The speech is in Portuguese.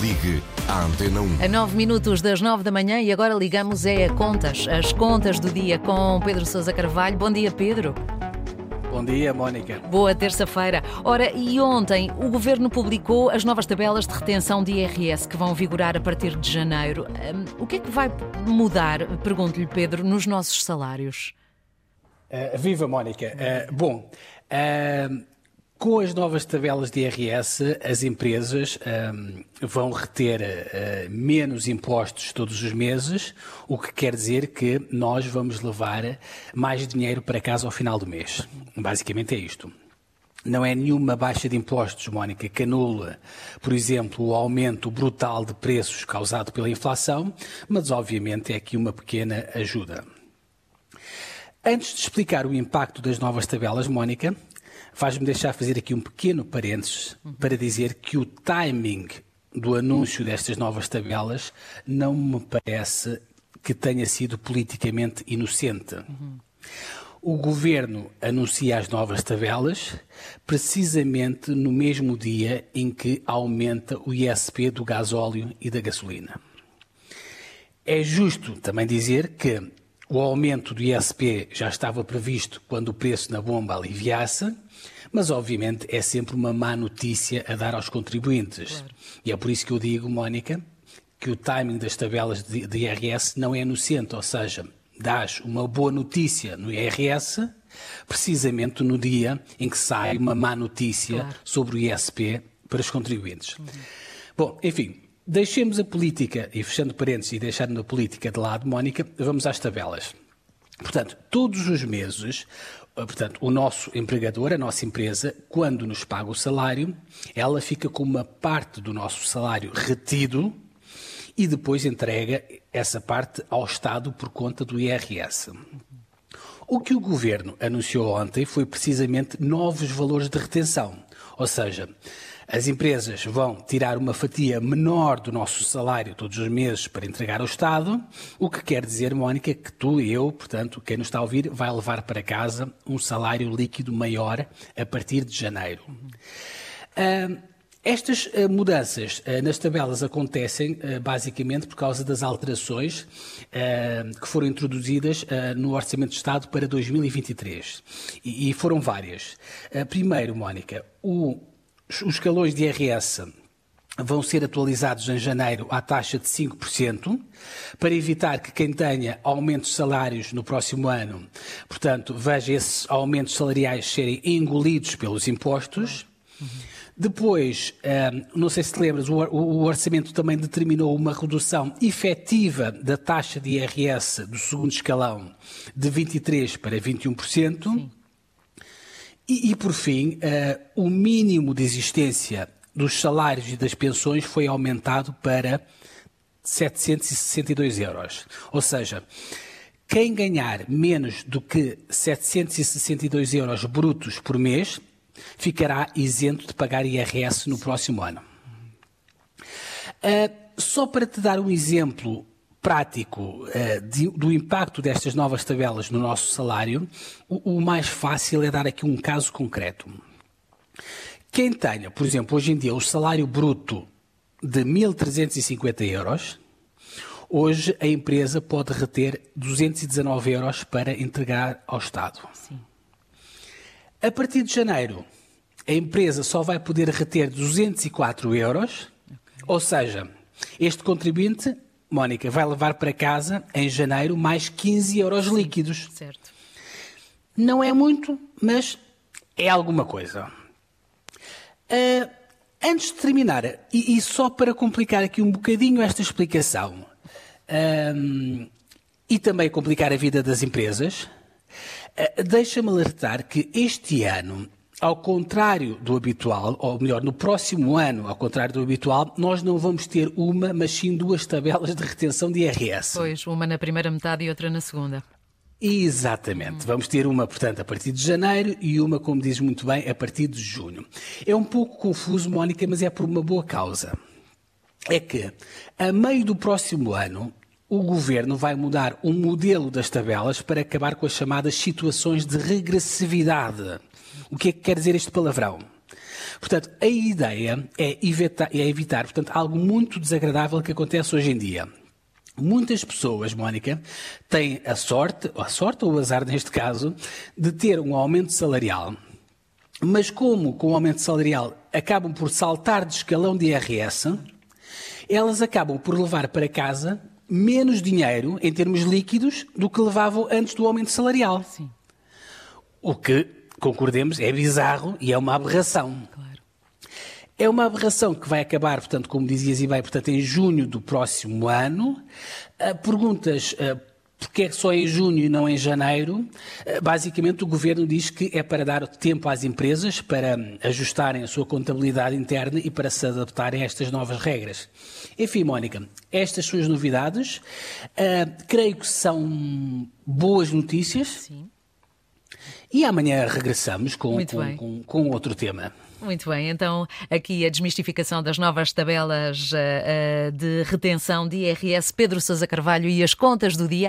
Ligue à Antena 1. A 9 minutos das 9 da manhã e agora ligamos é a contas, as contas do dia com Pedro Sousa Carvalho. Bom dia, Pedro. Bom dia, Mónica. Boa terça-feira. Ora, e ontem o Governo publicou as novas tabelas de retenção de IRS que vão vigorar a partir de janeiro. Um, o que é que vai mudar, pergunto-lhe, Pedro, nos nossos salários? Uh, viva, Mónica. Uh, bom, uh, com as novas tabelas de IRS, as empresas um, vão reter uh, menos impostos todos os meses, o que quer dizer que nós vamos levar mais dinheiro para casa ao final do mês. Basicamente é isto. Não é nenhuma baixa de impostos, Mónica, que anula, por exemplo, o aumento brutal de preços causado pela inflação, mas obviamente é aqui uma pequena ajuda. Antes de explicar o impacto das novas tabelas, Mónica, faz-me deixar fazer aqui um pequeno parênteses para dizer que o timing do anúncio destas novas tabelas não me parece que tenha sido politicamente inocente. O governo anuncia as novas tabelas precisamente no mesmo dia em que aumenta o ISP do gasóleo e da gasolina. É justo também dizer que o aumento do ISP já estava previsto quando o preço na bomba aliviasse mas, obviamente, é sempre uma má notícia a dar aos contribuintes. Claro. E é por isso que eu digo, Mónica, que o timing das tabelas de, de IRS não é inocente, ou seja, dás uma boa notícia no IRS precisamente no dia em que sai uma má notícia claro. sobre o ISP para os contribuintes. Uhum. Bom, enfim, deixemos a política, e fechando parênteses e deixando a política de lado, Mónica, vamos às tabelas. Portanto, todos os meses ah, portanto, o nosso empregador, a nossa empresa, quando nos paga o salário, ela fica com uma parte do nosso salário retido e depois entrega essa parte ao Estado por conta do IRS. O que o governo anunciou ontem foi precisamente novos valores de retenção, ou seja, as empresas vão tirar uma fatia menor do nosso salário todos os meses para entregar ao Estado, o que quer dizer, Mónica, que tu e eu, portanto, quem nos está a ouvir, vai levar para casa um salário líquido maior a partir de janeiro. Uh, estas uh, mudanças uh, nas tabelas acontecem uh, basicamente por causa das alterações que foram introduzidas no Orçamento de Estado para 2023. E, e foram várias. primeiro, Mónica, o os escalões de IRS vão ser atualizados em janeiro à taxa de 5%, para evitar que quem tenha aumentos de salários no próximo ano, portanto, veja esses aumentos salariais serem engolidos pelos impostos. Depois, eh, não sei se te lembras, o orçamento também determinou uma redução efetiva da taxa de IRS do segundo escalão de 23% para 21%. Sim. E, e por fim, uh, o mínimo de existência dos salários e das pensões foi aumentado para 762 euros. Ou seja, quem ganhar menos do que 762 euros brutos por mês ficará isento de pagar IRS no próximo ano. Uh, só para te dar um exemplo prático uh, de, do impacto destas novas tabelas no nosso salário, o, o mais fácil é dar aqui um caso concreto. Quem tenha, por exemplo, hoje em dia o salário bruto de 1.350 euros, hoje a empresa pode reter 219 euros para entregar ao Estado. Sim. A partir de janeiro, a empresa só vai poder reter 204 euros, okay. ou seja, este contribuinte Mónica vai levar para casa, em janeiro, mais 15 euros líquidos. Certo. Não é muito, mas é alguma coisa. Uh, antes de terminar, e, e, só para complicar aqui um bocadinho esta explicação, uh, e também complicar a vida das empresas, uh, deixa-me alertar que este ano ao contrário do habitual, ou melhor, no próximo ano, ao contrário do habitual, nós não vamos ter uma, mas sim duas tabelas de retenção de IRS. Pois, uma na primeira metade e outra na segunda. Exatamente. Hum. Vamos ter uma, portanto, a partir de janeiro e uma, como dizes muito bem, a partir de junho. É um pouco confuso, Mónica, mas é por uma boa causa. É que, a meio do próximo ano, o governo vai mudar o modelo das tabelas para acabar com as chamadas situações de regressividade. O que é que quer dizer este palavrão? Portanto, a ideia é evitar, é evitar portanto, algo muito desagradável que acontece hoje em dia. Muitas pessoas, Mónica, têm a sorte, a sorte ou o azar neste caso, de ter um aumento salarial. Mas como com o aumento salarial acabam por saltar de escalão de IRS, elas acabam por levar para casa menos dinheiro em termos líquidos do que levavam antes do aumento salarial. Sim. O que, concordemos, é bizarro e é uma aberração. Claro. É uma aberração que vai acabar, portanto, como dizias e bem, portanto, em junho do próximo ano. Uh, perguntas uh, porque é só em junho e não em janeiro? Uh, basicamente, o governo diz que é para dar tempo às empresas para ajustarem a sua contabilidade interna e para se adaptarem a estas novas regras. Enfim, Mónica, estas são as novidades. creio que são boas notícias. Sim. E amanhã regressamos com, com, com, com outro tema. Muito bem, então aqui a desmistificação das novas tabelas uh, uh, de retenção de IRS, Pedro Sousa Carvalho e as contas do dia.